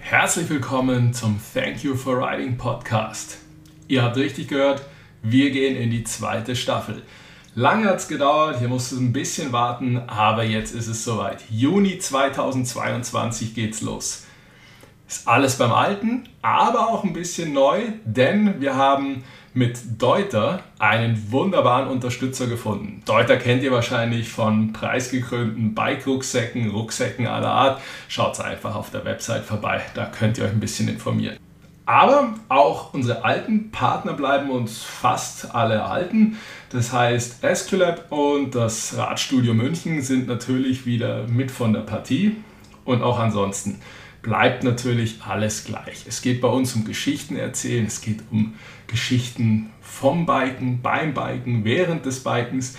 Herzlich willkommen zum Thank You for Riding Podcast. Ihr habt richtig gehört, wir gehen in die zweite Staffel. Lange hat es gedauert, hier musste es ein bisschen warten, aber jetzt ist es soweit. Juni 2022 geht's los. Ist alles beim Alten, aber auch ein bisschen neu, denn wir haben mit Deuter einen wunderbaren Unterstützer gefunden. Deuter kennt ihr wahrscheinlich von preisgekrönten Bike-Rucksäcken, Rucksäcken aller Art. Schaut einfach auf der Website vorbei, da könnt ihr euch ein bisschen informieren. Aber auch unsere alten Partner bleiben uns fast alle erhalten. Das heißt, Esculap und das Radstudio München sind natürlich wieder mit von der Partie. Und auch ansonsten bleibt natürlich alles gleich. Es geht bei uns um Geschichten erzählen, es geht um Geschichten vom Biken, beim Biken, während des Bikens,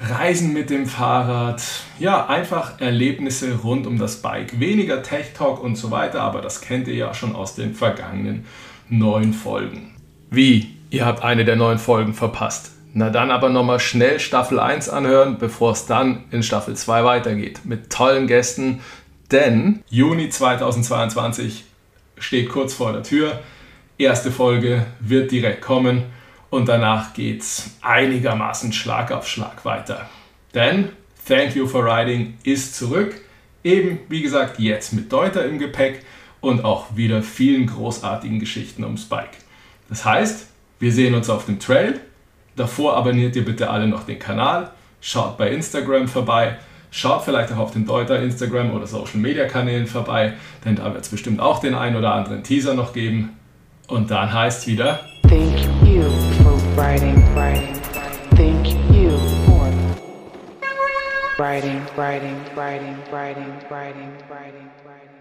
Reisen mit dem Fahrrad, ja, einfach Erlebnisse rund um das Bike. Weniger Tech Talk und so weiter, aber das kennt ihr ja schon aus den vergangenen neun Folgen. Wie? Ihr habt eine der neun Folgen verpasst. Na dann aber nochmal schnell Staffel 1 anhören, bevor es dann in Staffel 2 weitergeht. Mit tollen Gästen, denn Juni 2022 steht kurz vor der Tür. Erste Folge wird direkt kommen und danach geht's einigermaßen Schlag auf Schlag weiter. Denn Thank You for Riding ist zurück. Eben, wie gesagt, jetzt mit Deuter im Gepäck und auch wieder vielen großartigen Geschichten ums Bike. Das heißt, wir sehen uns auf dem Trail. Davor abonniert ihr bitte alle noch den Kanal, schaut bei Instagram vorbei Schaut vielleicht auch auf den Deuter Instagram oder Social Media Kanälen vorbei, denn da wird es bestimmt auch den ein oder anderen Teaser noch geben. Und dann heißt wieder Thank you for riding, riding, thank you for riding, riding, riding, riding, riding, riding, riding.